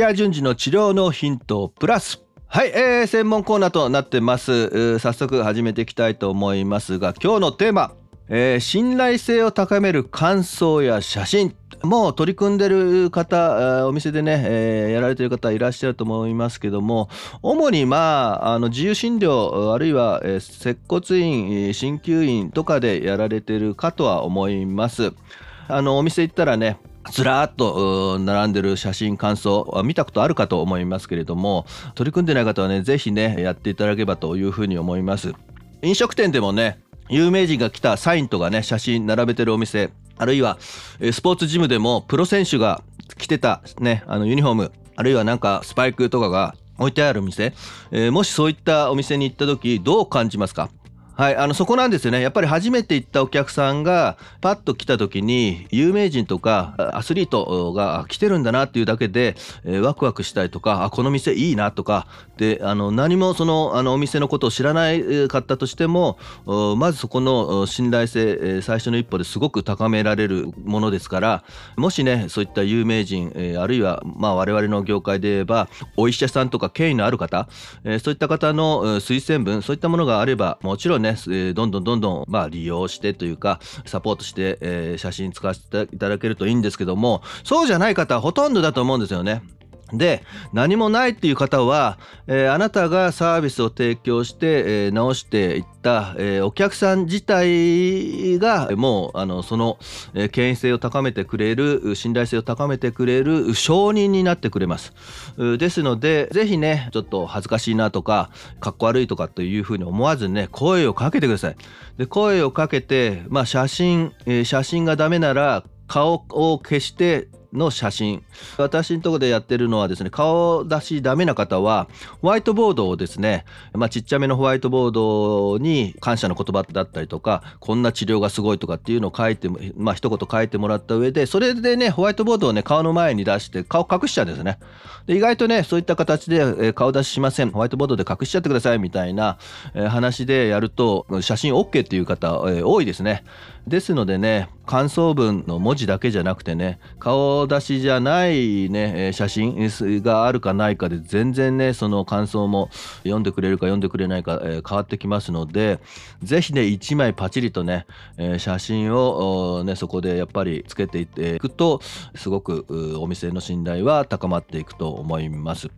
西谷淳二の治療のヒントプラス。はい、えー、専門コーナーとなってます。早速始めていきたいと思いますが今日のテーマ、えー、信頼性を高める感想や写真。もう取り組んでる方お店でね、えー、やられてる方いらっしゃると思いますけども。主にまああの自由診療あるいは、えー、接骨院鍼灸院とかでやられてるかとは思います。あのお店行ったらねずらーっと並んでる写真感想は見たことあるかと思いますけれども取り組んでない方はね是非ねやっていただければというふうに思います。飲食店でもね有名人が来たサインとかね写真並べてるお店あるいはスポーツジムでもプロ選手が着てたねあのユニフォームあるいはなんかスパイクとかが置いてある店、えー、もしそういったお店に行った時どう感じますか？はい、あのそこなんですよね。やっぱり初めて行ったお客さんがパッと来た時に有名人とかアスリートが来てるんだなっていうだけで、えー、ワクワクしたりとかあこの店いいなとかであの何もそのあのお店のことを知らないかったとしてもまずそこの信頼性最初の一歩ですごく高められるものですからもしねそういった有名人、え、あるいはまあ我々の業界で言えばお医者さんとか権威のある方、え、そういった方の推薦文そういったものがあればもちろんねね、どんどんどんどん、まあ、利用してというか、サポートして、え、写真使わせていただけるといいんですけども、そうじゃない方はほとんどだと思うんですよね。で何もないっていう方は、えー、あなたがサービスを提供して、えー、直していった、えー、お客さん自体がもうあのその、え、権威性を高めてくれる信頼性を高めてくれる承認になってくれます。ですのでぜひねちょっと恥ずかしいなとかかっこ悪いとかというふうに思わずね声をかけてください。で声をかけて、まあ、写真、えー、写真がダメなら顔を消しての写真。私のとこでやってるのはですね顔出しダメな方はホワイトボードをですね、まあ、ちっちゃめのホワイトボードに感謝の言葉だったりとかこんな治療がすごいとかっていうのを書いてまあ一言書いてもらった上でそれでねホワイトボードをね顔の前に出して顔隠しちゃうんですね。で意外とねそういった形で顔出ししません。ホワイトボードで隠しちゃってくださいみたいな話でやると写真 OK っていう方多いですね。ですのでね感想文の文字だけじゃなくてね顔出しじゃないね写真があるかないかで全然ねその感想も読んでくれるか読んでくれないか、え変わってきますので是非ね1枚パチリとね、え写真をねそこでやっぱりつけていっていくとすごくお店の信頼は高まっていくと思います。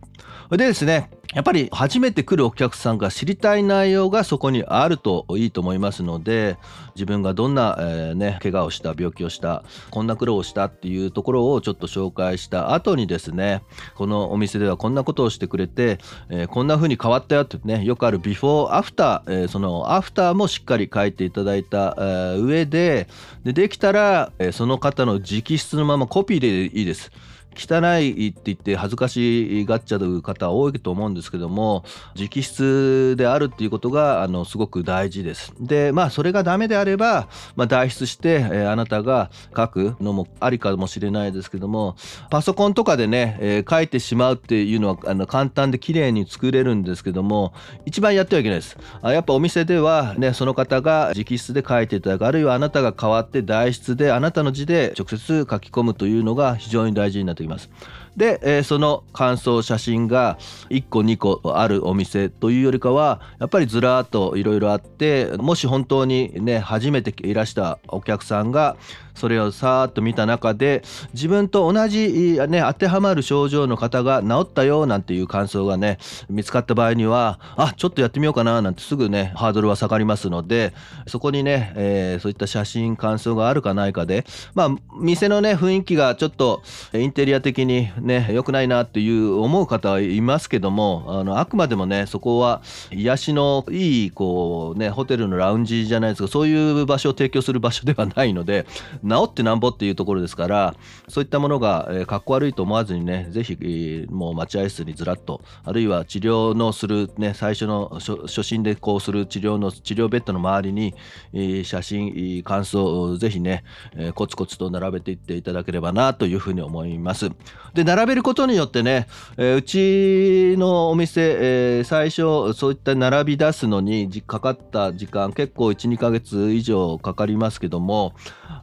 でですねやっぱり初めて来るお客さんが知りたい内容がそこにあるといいと思いますので自分がどんな、えー、ね怪我をした病気をしたこんな苦労をしたっていうところをちょっと紹介した後にですねこのお店ではこんなことをしてくれて、えー、こんな風に変わったよってねよくあるビフォーアフター、えー、そのアフターもしっかり書いていただいた、えー、上ででできたら、え、その方の直筆のままコピーでいいです。汚いって言って恥ずかしがっちゃう方多いと思うんですけども直筆であるっていうことがあのすごく大事です。でまあそれがダメであれば、まあ、代筆して、えー、あなたが書くのもありかもしれないですけどもパソコンとかでね、えー、書いてしまうっていうのはあの簡単で綺麗に作れるんですけども一番やってはいけないです。あやっぱお店ではねその方が直筆で書いていただくあるいはあなたが代わって代筆であなたの字で直接書き込むというのが非常に大事になっています。で、えー、その感想写真が1個2個あるお店というよりかはやっぱりずらっといろいろあってもし本当にね初めていらしたお客さんがそれをさーっと見た中で自分と同じ、ね、当てはまる症状の方が治ったよなんていう感想がね見つかった場合にはあちょっとやってみようかななんてすぐねハードルは下がりますのでそこにね、えー、そういった写真感想があるかないかでまあ店のね雰囲気がちょっとインテリア的にね良くないなっていう思う方はいますけどもあのあくまでもねそこは癒しのいいこうねホテルのラウンジじゃないですかそういう場所を提供する場所ではないので治ってなんぼっていうところですからそういったものが、えー、かっこ悪いと思わずにねぜひ、えー、もう待合室にずらっとあるいは治療のするね最初の初診でこうする治療の治療ベッドの周りに、えー、写真感想をぜひね、えー、コツコツと並べていっていただければなというふうに思います。で並べることによってね、えーうちのお店、えー最初そういった並び出すのにかかった時間結構12ヶ月以上かかりますけども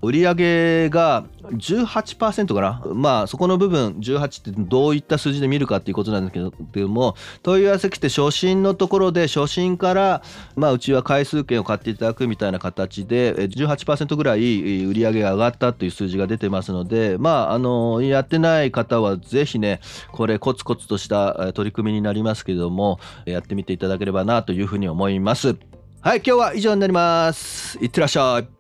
売り上げが18%かな？まあそこの部分18ってどういった数字で見るかっていうことなんですけどけども問い合わせ来て初診のところで初診からまあうちは回数券を買っていただくみたいな形で18%ぐらい売り上げが上がったという数字が出てますのでまああのやってない方はぜひねこれコツコツとした取り組みになりますけどもやってみていただければなというふうに思います。はい今日は以上になります。いってらっしゃい。